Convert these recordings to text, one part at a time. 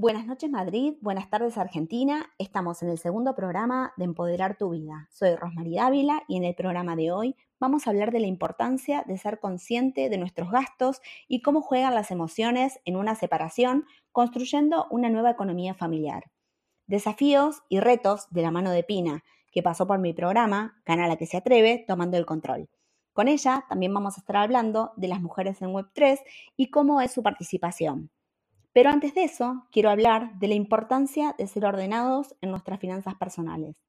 Buenas noches Madrid, buenas tardes Argentina. Estamos en el segundo programa de Empoderar tu vida. Soy Rosmarie Dávila y en el programa de hoy vamos a hablar de la importancia de ser consciente de nuestros gastos y cómo juegan las emociones en una separación, construyendo una nueva economía familiar. Desafíos y retos de la mano de Pina, que pasó por mi programa, Gana la que se atreve, tomando el control. Con ella también vamos a estar hablando de las mujeres en Web3 y cómo es su participación. Pero antes de eso, quiero hablar de la importancia de ser ordenados en nuestras finanzas personales.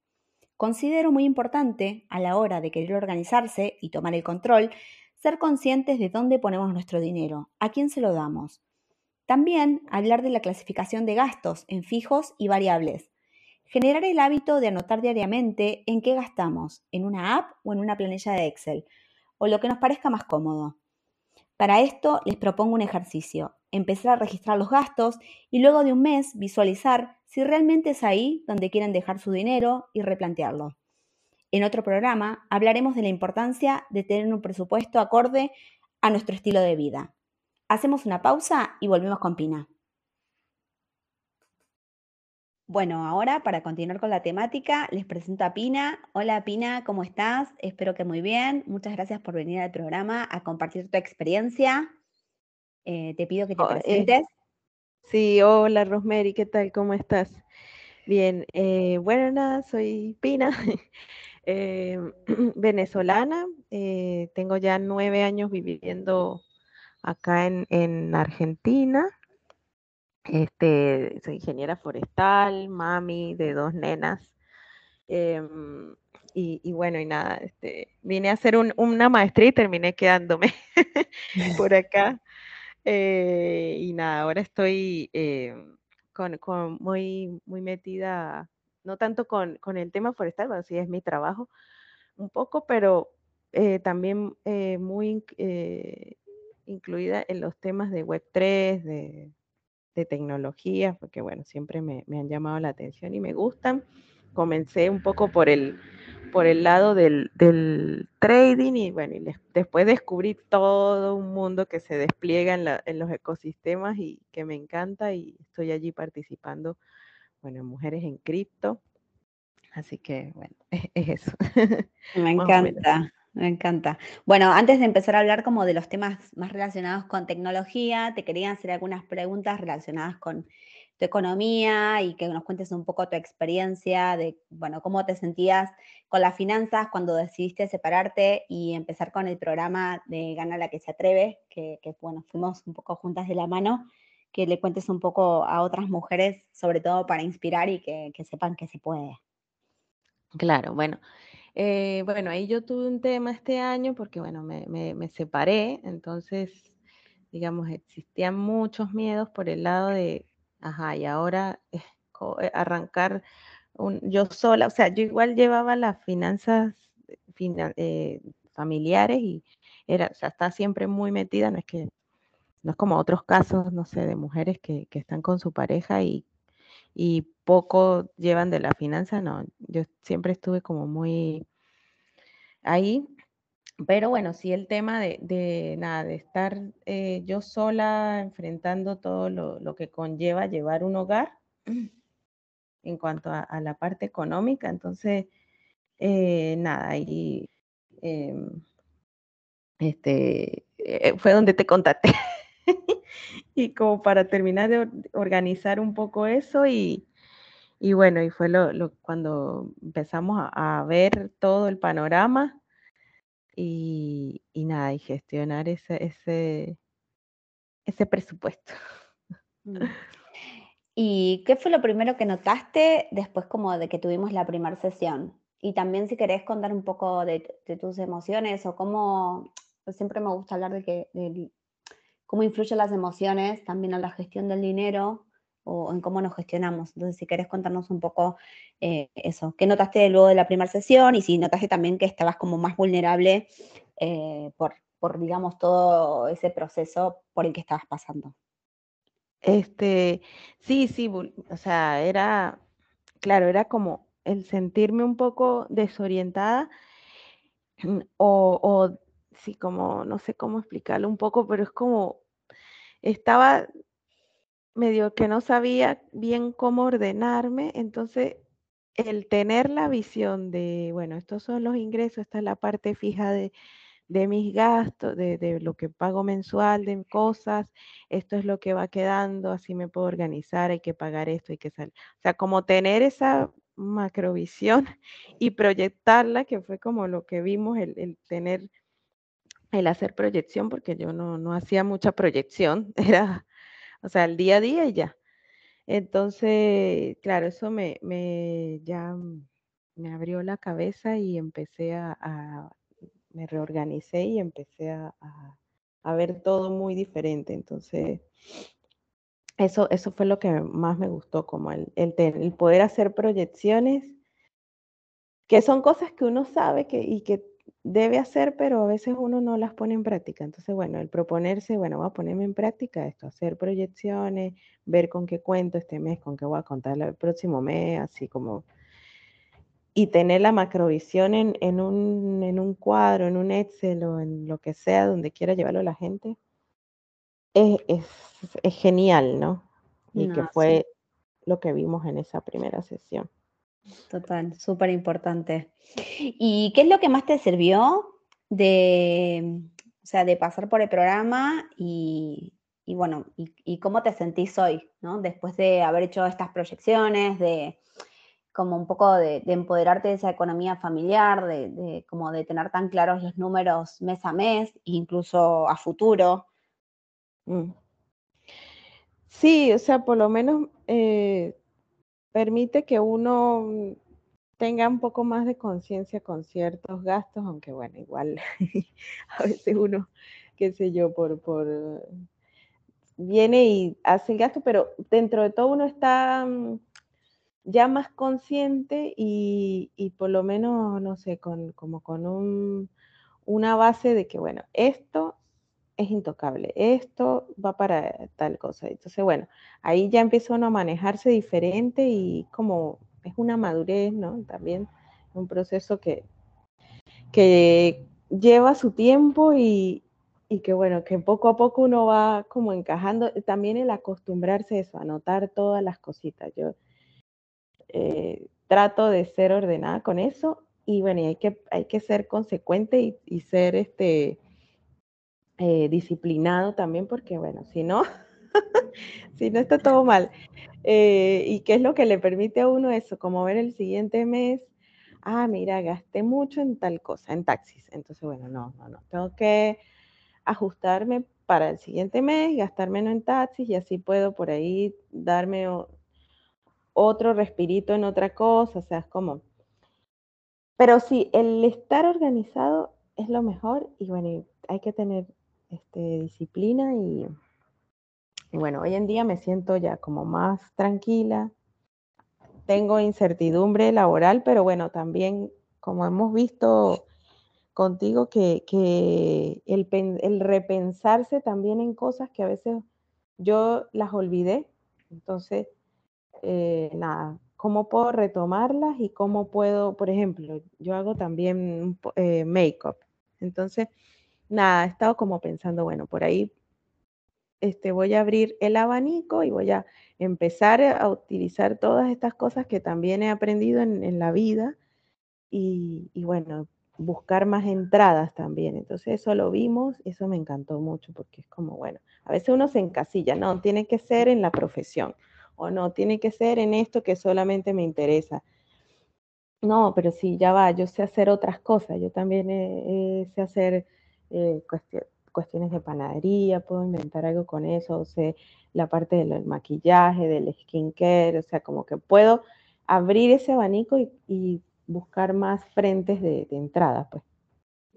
Considero muy importante, a la hora de querer organizarse y tomar el control, ser conscientes de dónde ponemos nuestro dinero, a quién se lo damos. También hablar de la clasificación de gastos en fijos y variables. Generar el hábito de anotar diariamente en qué gastamos, en una app o en una planilla de Excel, o lo que nos parezca más cómodo. Para esto les propongo un ejercicio empezar a registrar los gastos y luego de un mes visualizar si realmente es ahí donde quieren dejar su dinero y replantearlo. En otro programa hablaremos de la importancia de tener un presupuesto acorde a nuestro estilo de vida. Hacemos una pausa y volvemos con Pina. Bueno, ahora para continuar con la temática, les presento a Pina. Hola Pina, ¿cómo estás? Espero que muy bien. Muchas gracias por venir al programa a compartir tu experiencia. Eh, te pido que te eh, presentes. sí, hola Rosemary, ¿qué tal? ¿Cómo estás? Bien, eh, bueno, nada, soy Pina, venezolana, tengo ya nueve años viviendo acá en, Argentina. Este, soy ingeniera forestal, mami de dos nenas. Em, y, bueno, y nada, este, vine a hacer una maestría y terminé quedándome por acá. Eh, y nada, ahora estoy eh, con, muy, muy metida, no tanto con, el tema forestal, bueno, sí es mi trabajo un poco, pero eh, también muy incluida en los temas de Web3, de, de tecnología, porque bueno, siempre me, me han llamado la atención y me gustan. Comencé un poco por el, por el lado del, trading y bueno, y después descubrí todo un mundo que se despliega en, los ecosistemas y que me encanta y estoy allí participando, bueno, en Mujeres en Cripto. Así que bueno, es, eso. Me encanta. Me encanta. Bueno, antes de empezar a hablar como de los temas más relacionados con tecnología, te quería hacer algunas preguntas relacionadas con tu economía y que nos cuentes un poco tu experiencia de, bueno, cómo te sentías con las finanzas cuando decidiste separarte y empezar con el programa de Gana la que se atreve, que, bueno, fuimos un poco juntas de la mano, que le cuentes un poco a otras mujeres, sobre todo para inspirar y que, sepan que se puede. Claro, bueno. Eh, bueno, ahí yo tuve un tema este año porque, bueno, me, me separé, entonces, digamos, existían muchos miedos por el lado de Ajá, y ahora eh, arrancar yo sola, o sea, yo igual llevaba las finanzas eh, familiares y era, o sea, está siempre muy metida, no es que, no es como otros casos, no sé, de mujeres que, están con su pareja y, y poco llevan de la finanza, no, yo siempre estuve como muy ahí pero bueno, sí el tema de, nada, de estar eh, yo sola enfrentando todo lo, que conlleva llevar un hogar en cuanto a, la parte económica, entonces, eh, nada, ahí em, este, eh, fue donde te contacté. y como para terminar de organizar un poco eso y, bueno, y fue lo, cuando empezamos a ver todo el panorama y, nada, y gestionar ese, ese, ese presupuesto. Mm. ¿Y qué fue lo primero que notaste después como de que tuvimos la primera sesión? Y también si querés contar un poco de, tus emociones o cómo, siempre me gusta hablar de, que, de cómo influyen las emociones también a la gestión del dinero o en cómo nos gestionamos. Entonces, si querés contarnos un poco eh, eso, ¿qué notaste luego de la primera sesión? Y si notaste también que estabas como más vulnerable eh, por, por, digamos, todo ese proceso por el que estabas pasando. Este, sí, sí, o sea, era, claro, era como el sentirme un poco desorientada o, o sí, como, no sé cómo explicarlo un poco, pero es como, estaba medio que no sabía bien cómo ordenarme, entonces el tener la visión de, bueno, estos son los ingresos, esta es la parte fija de, de mis gastos, de, de, lo que pago mensual de cosas, esto es lo que va quedando, así me puedo organizar, hay que pagar esto, hay que salir. O sea, como tener esa macrovisión y proyectarla, que fue como lo que vimos, el, el tener, el hacer proyección, porque yo no, no hacía mucha proyección, era, o sea, el día a día y ya. Entonces, claro, eso me, me ya me abrió la cabeza y empecé a, me reorganicé y empecé a, a, a, ver todo muy diferente. Entonces, eso, eso fue lo que más me gustó, como el, el, el poder hacer proyecciones, que son cosas que uno sabe que, y que debe hacer, pero a veces uno no las pone en práctica. Entonces, bueno, el proponerse, bueno, voy a ponerme en práctica esto, hacer proyecciones, ver con qué cuento este mes, con qué voy a contar el próximo mes, así como... Y tener la macrovisión en, en, un, en un cuadro, en un Excel o en lo que sea, donde quiera llevarlo la gente, es, es, es genial, ¿no? Y no, que fue sí. lo que vimos en esa primera sesión. Total, súper importante. ¿Y qué es lo que más te sirvió de, o sea, de pasar por el programa y, y bueno, y, cómo te sentís hoy, ¿no? Después de haber hecho estas proyecciones, de como un poco de, de empoderarte de esa economía familiar, de, de, como de tener tan claros los números mes a mes, incluso a futuro. Mm. Sí, o sea, por lo menos eh, permite que uno tenga un poco más de conciencia con ciertos gastos, aunque bueno, igual a veces uno, qué sé yo, por, por viene y hace el gasto, pero dentro de todo uno está mm, ya más consciente y, y por lo menos, no sé, con, como con un, una base de que, bueno, esto es intocable, esto va para tal cosa. Entonces, bueno, ahí ya empieza uno a manejarse diferente y como es una madurez, ¿no? También un proceso que, que lleva su tiempo y, y, que, bueno, que poco a poco uno va como encajando. También el acostumbrarse a eso, a notar todas las cositas. Yo eh, trato de ser ordenada con eso y, bueno, hay, que, hay que ser consecuente y ser este eh, disciplinado también, porque bueno, si no, si no está todo mal. Eh, ¿Y qué es lo que le permite a uno eso? Como ver el siguiente mes, ah, mira, gasté mucho en tal cosa, en taxis. Entonces, bueno, no, no, no, tengo que ajustarme para el siguiente mes, gastar menos en taxis y así puedo por ahí darme otro respirito en otra cosa, o sea, es como... Pero sí, el estar organizado es lo mejor y bueno, hay que tener este, disciplina y, y, bueno, hoy en día me siento ya como más tranquila. Tengo incertidumbre laboral, pero bueno, también como hemos visto contigo, que, que el, el repensarse también en cosas que a veces yo las olvidé. Entonces, eh, nada, ¿cómo puedo retomarlas y cómo puedo, por ejemplo, yo hago también eh, make-up. Entonces, nada, he estado como pensando, bueno, por ahí este, voy a abrir el abanico y voy a empezar a utilizar todas estas cosas que también he aprendido en, la vida y, y, bueno, buscar más entradas también. Entonces eso lo vimos, eso me encantó mucho porque es como, bueno, a veces uno se encasilla, no, tiene que ser en la profesión o no, tiene que ser en esto que solamente me interesa. No, pero sí, ya va, yo sé hacer otras cosas, yo también sé hacer eh, cuestion, cuestiones de panadería, puedo inventar algo con eso, o sea, la parte del maquillaje, del skincare, o sea, como que puedo abrir ese abanico y, y buscar más frentes de, de entrada, pues.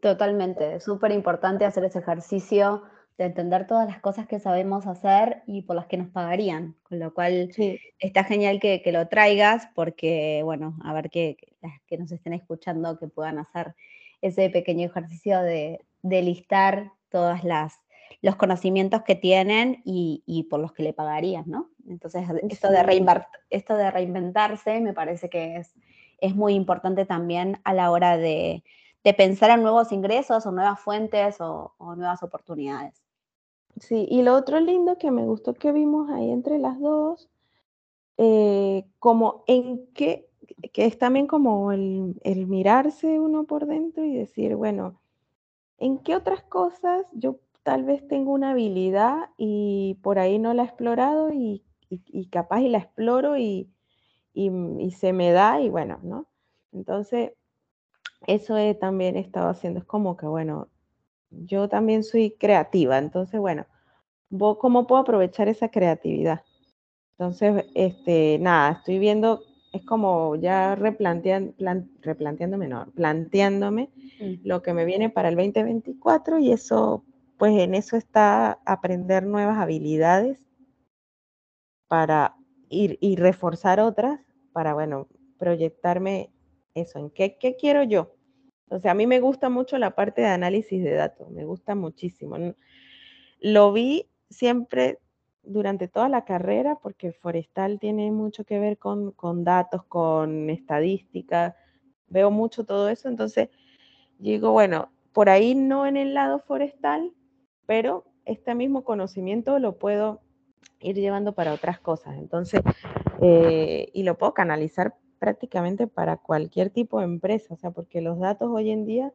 Totalmente, súper importante hacer ese ejercicio de entender todas las cosas que sabemos hacer y por las que nos pagarían, con lo cual sí. está genial que, que, lo traigas porque, bueno, a ver que las que nos estén escuchando que puedan hacer ese pequeño ejercicio de, de listar todas las los conocimientos que tienen y, y, por los que le pagarían, ¿no? Entonces, esto de, esto de reinventarse me parece que es, es muy importante también a la hora de, de pensar en nuevos ingresos o nuevas fuentes o, o nuevas oportunidades. Sí, y lo otro lindo que me gustó que vimos ahí entre las dos, eh, como en qué, que es también como el, el, mirarse uno por dentro y decir, bueno, ¿en qué otras cosas yo tal vez tengo una habilidad y por ahí no la he explorado y, capaz y la exploro y, y, se me da y bueno, ¿no? Entonces, eso he, también estado haciendo, es como que, bueno, yo también soy creativa, entonces, bueno, ¿cómo puedo aprovechar esa creatividad? Entonces, este, nada, estoy viendo, es como ya replantean, plan, replanteándome, no, planteándome mm. lo que me viene para el 2024 y eso, pues en eso está aprender nuevas habilidades para ir y reforzar otras para, bueno, proyectarme eso, en qué, qué quiero yo. O sea, a mí me gusta mucho la parte de análisis de datos, me gusta muchísimo. Lo vi siempre durante toda la carrera porque forestal tiene mucho que ver con, con datos, con estadística, veo mucho todo eso, entonces digo, bueno, por ahí no en el lado forestal, pero este mismo conocimiento lo puedo ir llevando para otras cosas. Entonces, eh, y lo puedo canalizar prácticamente para cualquier tipo de empresa, o sea, porque los datos hoy en día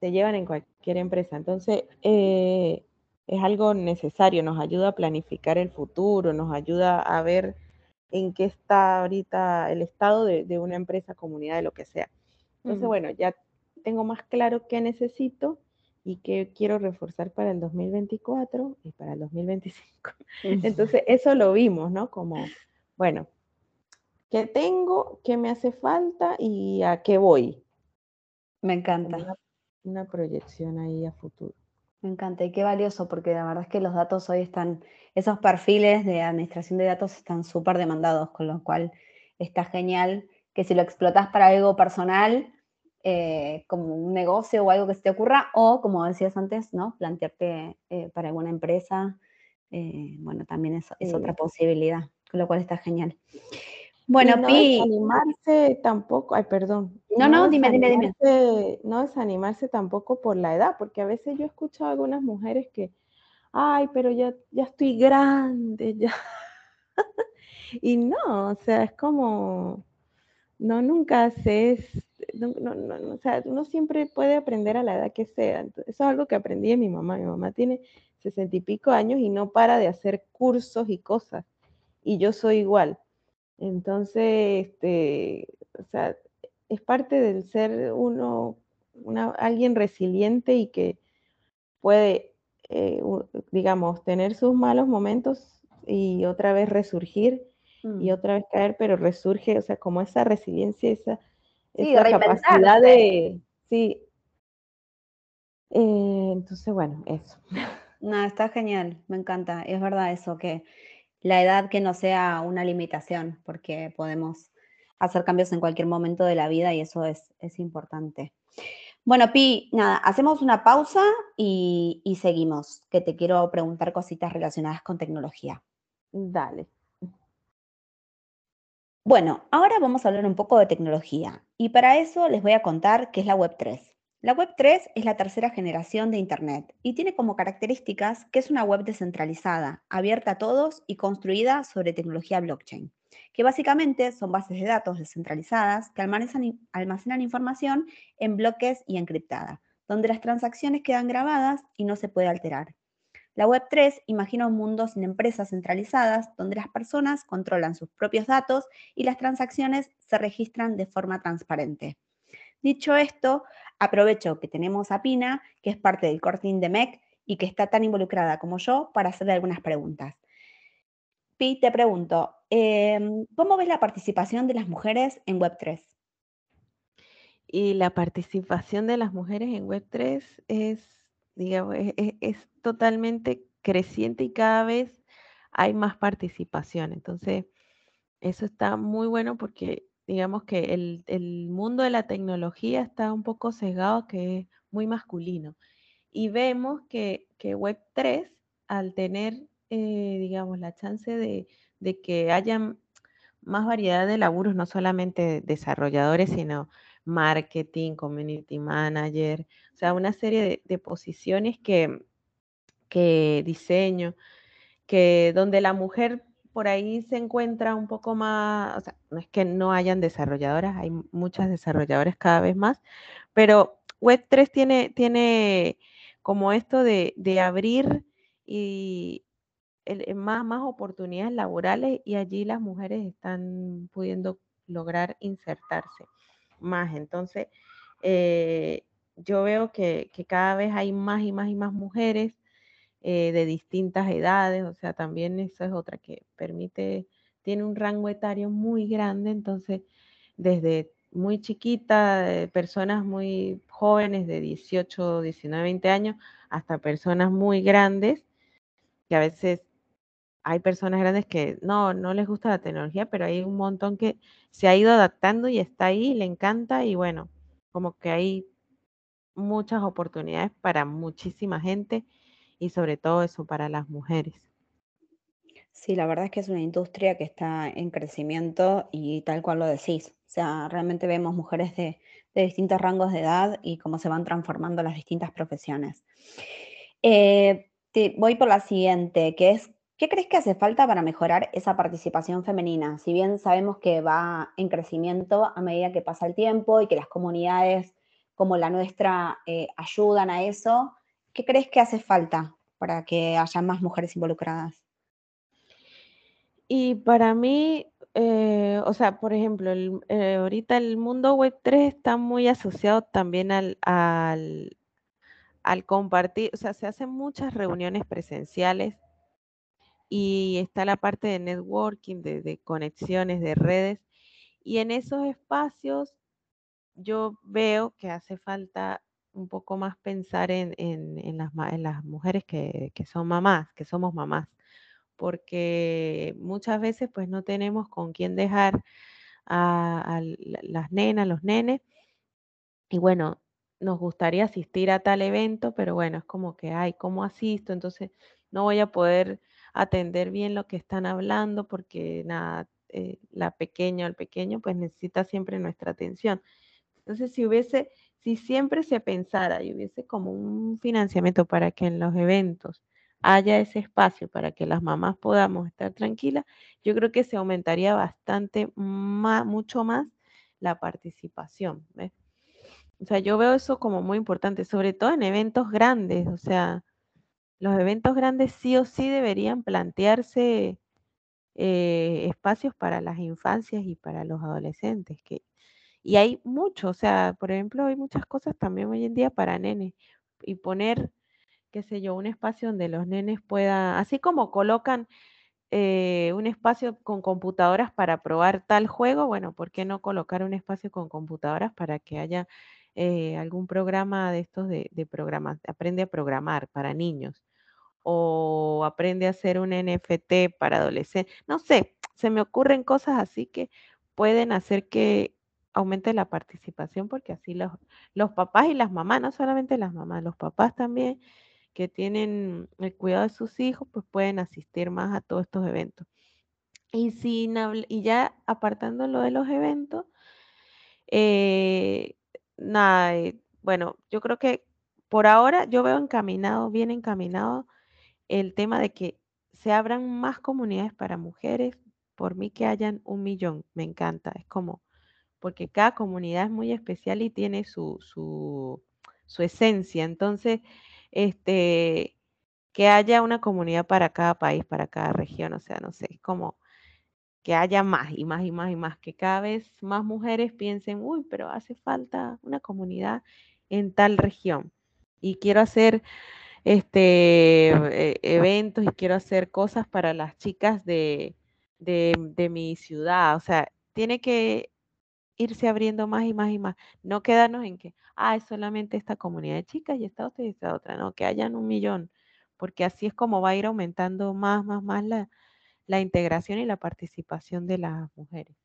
se llevan en cualquier empresa. Entonces, eh, es algo necesario, nos ayuda a planificar el futuro, nos ayuda a ver en qué está ahorita el estado de, una empresa, comunidad, de lo que sea. Entonces, bueno, ya tengo más claro qué necesito y qué quiero reforzar para el 2024 y para el 2025. Entonces, eso lo vimos, ¿no? Como, bueno, ¿qué tengo? ¿Qué me hace falta? ¿Y a qué voy? Me encanta. Una, una proyección ahí a futuro. Me encanta y qué valioso porque la verdad es que los datos hoy están, esos perfiles de administración de datos están súper demandados, con lo cual está genial que si lo explotas para algo personal, eh, como un negocio o algo que se te ocurra, o como decías antes, ¿no? Plantearte eh, para alguna empresa, eh, bueno, también es, es otra posibilidad, con lo cual está genial. Bueno, no Pi. Desanimarse tampoco, ay, perdón. No, no, dime, dime, dime. No desanimarse tampoco por la edad, porque a veces yo he escuchado a algunas mujeres que, ay, pero ya, ya estoy grande, ya. y no, o sea, es como, no, nunca se no, no, no, o sea, uno siempre puede aprender a la edad que sea. eso es algo que aprendí de mi mamá. Mi mamá tiene sesenta y pico años y no para de hacer cursos y cosas. Y yo soy igual. Entonces, este, o sea, es parte del ser uno, una, alguien resiliente y que puede, eh, digamos, tener sus malos momentos y otra vez resurgir y mm. otra vez caer, pero resurge, o sea, como esa resiliencia, esa, esa capacidad de, sí. Eh, entonces, bueno, eso. No, está genial, me encanta. Es verdad eso, que la edad que no sea una limitación, porque podemos hacer cambios en cualquier momento de la vida y eso es, importante. Bueno, Pi, nada, hacemos una pausa y, y, seguimos, que te quiero preguntar cositas relacionadas con tecnología. Dale. Bueno, ahora vamos a hablar un poco de tecnología y para eso les voy a contar qué es la Web3. La Web3 es la tercera generación de Internet y tiene como características que es una web descentralizada, abierta a todos y construida sobre tecnología blockchain, que básicamente son bases de datos descentralizadas que almacenan, información en bloques y encriptada, donde las transacciones quedan grabadas y no se puede alterar. La Web3 imagina un mundo sin empresas centralizadas donde las personas controlan sus propios datos y las transacciones se registran de forma transparente. Dicho esto, aprovecho que tenemos a Pina, que es parte del core de MEC y que está tan involucrada como yo, para hacerle algunas preguntas. Pi, te pregunto, em, ¿cómo ves la participación de las mujeres en Web3? Y la participación de las mujeres en Web3 es, digamos, es totalmente creciente y cada vez hay más participación. Entonces, eso está muy bueno porque digamos que el, mundo de la tecnología está un poco sesgado, que es muy masculino. Y vemos que, Web3, al tener, eh, digamos, la chance de, que haya más variedad de laburos, no solamente desarrolladores, sino marketing, community manager, o sea, una serie de, posiciones que, que diseño, que donde la mujer por ahí se encuentra un poco más, o sea, no es que no hayan desarrolladoras, hay muchas desarrolladoras cada vez más, pero Web3 tiene, tiene como esto de, abrir y más, más oportunidades laborales y allí las mujeres están pudiendo lograr insertarse más. Entonces, eh, yo veo que, cada vez hay más y más y más mujeres eh, de distintas edades, o sea, también eso es otra que permite, tiene un rango etario muy grande, entonces desde muy chiquita, eh, personas muy jóvenes de 18, 19, 20 años, hasta personas muy grandes, que a veces hay personas grandes que no, no les gusta la tecnología, pero hay un montón que se ha ido adaptando y está ahí, le encanta y bueno, como que hay muchas oportunidades para muchísima gente y sobre todo eso para las mujeres. Sí, la verdad es que es una industria que está en crecimiento y tal cual lo decís. O sea, realmente vemos mujeres de, distintos rangos de edad y cómo se van transformando las distintas profesiones. Eh, voy por la siguiente, que es, ¿qué crees que hace falta para mejorar esa participación femenina? Si bien sabemos que va en crecimiento a medida que pasa el tiempo y que las comunidades como la nuestra eh, ayudan a eso, ¿qué crees que hace falta para que haya más mujeres involucradas? Y para mí, eh, o sea, por ejemplo, eh, ahorita el mundo web 3 está muy asociado también al, al, compartir, o sea, se hacen muchas reuniones presenciales y está la parte de networking, de, de conexiones, de redes, y en esos espacios yo veo que hace falta un poco más pensar en, las, en las, mujeres que, son mamás, que somos mamás, porque muchas veces pues no tenemos con quién dejar a, las nenas, los nenes, y bueno, nos gustaría asistir a tal evento, pero bueno, es como que, ay, ¿cómo asisto? Entonces no voy a poder atender bien lo que están hablando porque nada, eh, la pequeña o el pequeño pues necesita siempre nuestra atención. Entonces, si hubiese, si siempre se pensara y hubiese como un financiamiento para que en los eventos haya ese espacio para que las mamás podamos estar tranquilas, yo creo que se aumentaría bastante más, mucho más la participación. O sea, yo veo eso como muy importante, sobre todo en eventos grandes. O sea, los eventos grandes sí o sí deberían plantearse eh, espacios para las infancias y para los adolescentes, que y hay mucho, o sea, por ejemplo, hay muchas cosas también hoy en día para nenes. Y poner, qué sé yo, un espacio donde los nenes puedan, así como colocan eh, un espacio con computadoras para probar tal juego, bueno, ¿por qué no colocar un espacio con computadoras para que haya eh, algún programa de estos de, de programa, aprende a programar para niños? O aprende a hacer un NFT para adolescentes. No sé, se me ocurren cosas así que pueden hacer que aumente la participación porque así los, los papás y las mamás, no solamente las mamás, los papás también que tienen el cuidado de sus hijos, pues pueden asistir más a todos estos eventos. Y, sin, y ya apartándolo de los eventos, eh, nada, eh, bueno, yo creo que por ahora yo veo encaminado, bien encaminado el tema de que se abran más comunidades para mujeres, por mí que hayan un millón, me encanta, es como porque cada comunidad es muy especial y tiene su, su, esencia. Entonces, este, que haya una comunidad para cada país, para cada región, o sea, no sé, es como que haya más y más y más y más, que cada vez más mujeres piensen, uy, pero hace falta una comunidad en tal región y quiero hacer este e, eventos y quiero hacer cosas para las chicas de, de mi ciudad, o sea, tiene que irse abriendo más y más y más. No quedarnos en que, ah, es solamente esta comunidad de chicas y esta otra y esta otra. No, que hayan un millón, porque así es como va a ir aumentando más, más, más la, integración y la participación de las mujeres.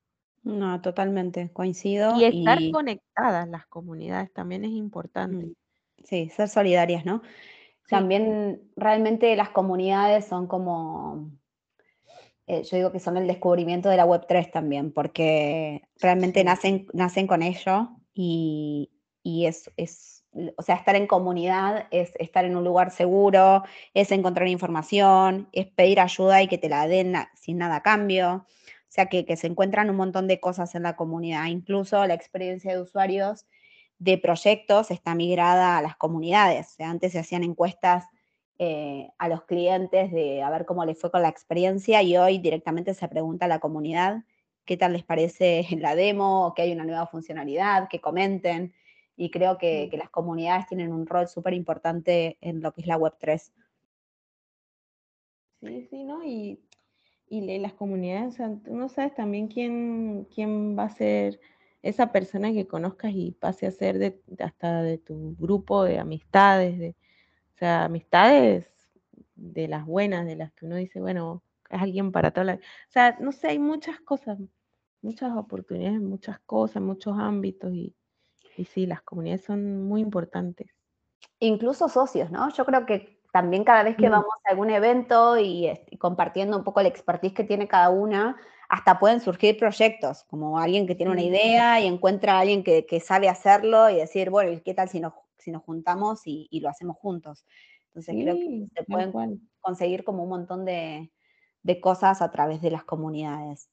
No, totalmente, coincido. Y estar conectadas las comunidades también es importante. Mm, sí, ser solidarias, ¿no? También realmente las comunidades son como eh, yo digo que son el descubrimiento de la Web3 también, porque realmente nacen, nacen con ello y, es, o sea, estar en comunidad es estar en un lugar seguro, es encontrar información, es pedir ayuda y que te la den sin nada a cambio. O sea, que, que se encuentran un montón de cosas en la comunidad. Incluso la experiencia de usuarios de proyectos está migrada a las comunidades. O sea, antes se hacían encuestas eh, a los clientes de a ver cómo les fue con la experiencia y hoy directamente se pregunta a la comunidad qué tal les parece la demo, que hay una nueva funcionalidad, que comenten. Y creo que, que las comunidades tienen un rol súper importante en lo que es la Web3. Sí, sí, ¿no? Y, y las comunidades, o sea, tú no sabes también quién, quién va a ser esa persona que conozcas y pase a ser de, hasta de tu grupo de amistades, de, sea, amistades de las buenas, de las que uno dice, bueno, es alguien para toda la... O sea, no sé, hay muchas cosas, muchas oportunidades, muchas cosas, muchos ámbitos y, y sí, las comunidades son muy importantes. Incluso socios, ¿no? Yo creo que también cada vez que mm. vamos a algún evento y, y, compartiendo un poco el expertise que tiene cada una, hasta pueden surgir proyectos, como alguien que tiene una idea y encuentra a alguien que, que sabe hacerlo y decir, bueno, ¿y qué tal si nos si nos juntamos y, lo hacemos juntos. Entonces creo que se pueden conseguir como un montón de, cosas a través de las comunidades.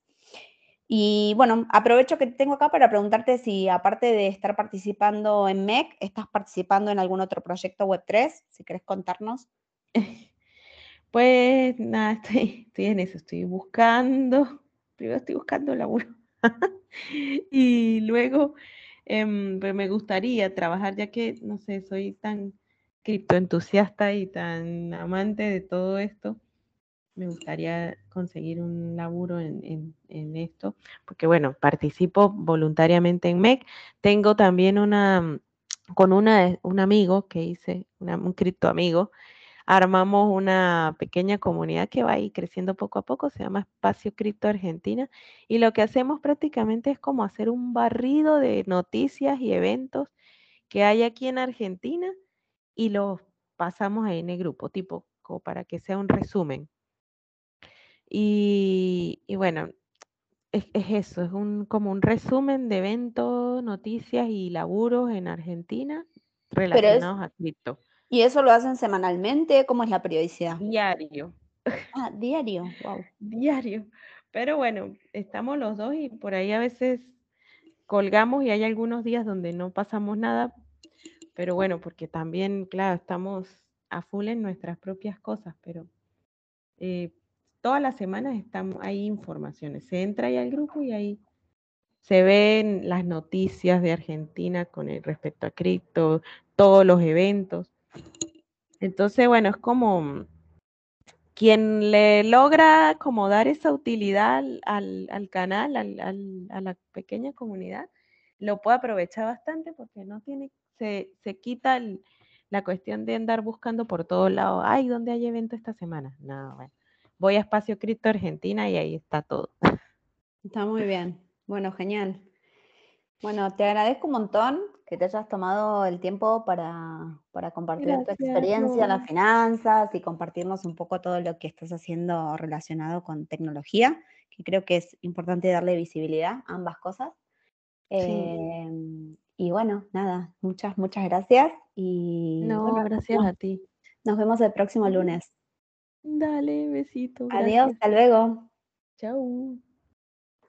Y bueno, aprovecho que tengo acá para preguntarte si aparte de estar participando en MEC, estás participando en algún otro proyecto Web3, si querés contarnos. Pues nada, estoy, estoy en eso, estoy buscando, primero estoy buscando laburo y luego Pues me gustaría trabajar, ya que, no sé, soy tan criptoentusiasta y tan amante de todo esto, me gustaría conseguir un laburo en, esto, porque bueno, participo voluntariamente en MEC. Tengo también una, con una, un amigo que hice, un cripto amigo, armamos una pequeña comunidad que va a ir creciendo poco a poco, se llama Espacio Cripto Argentina, y lo que hacemos prácticamente es como hacer un barrido de noticias y eventos que hay aquí en Argentina y los pasamos ahí en el grupo, tipo como para que sea un resumen. Y, bueno, es, eso, es un, como un resumen de eventos, noticias y laburos en Argentina relacionados a cripto. ¿Y eso lo hacen semanalmente? ¿Cómo es la periodicidad? Diario. Ah, diario, wow. Diario. Pero bueno, estamos los dos y por ahí a veces colgamos y hay algunos días donde no pasamos nada, pero bueno, porque también, claro, estamos a full en nuestras propias cosas, pero eh, todas las semanas estamos, hay informaciones. Se entra ahí al grupo y ahí se ven las noticias de Argentina con el respecto a cripto, todos los eventos. Entonces, bueno, es como quien le logra como dar esa utilidad al, canal, a la pequeña comunidad, lo puede aprovechar bastante porque no tiene, se, quita la cuestión de andar buscando por todos lados, ay, ¿dónde hay evento esta semana? No, bueno, voy a Espacio Cripto Argentina y ahí está todo. Está muy bien. Bueno, genial. Bueno, te agradezco un montón que te hayas tomado el tiempo para, compartir tu experiencia en las finanzas y compartirnos un poco todo lo que estás haciendo relacionado con tecnología, que creo que es importante darle visibilidad a ambas cosas. Em, y bueno, nada, muchas, muchas gracias. Y no, gracias a ti. Nos vemos el próximo lunes. Dale, besito. Adiós, hasta luego. Chao.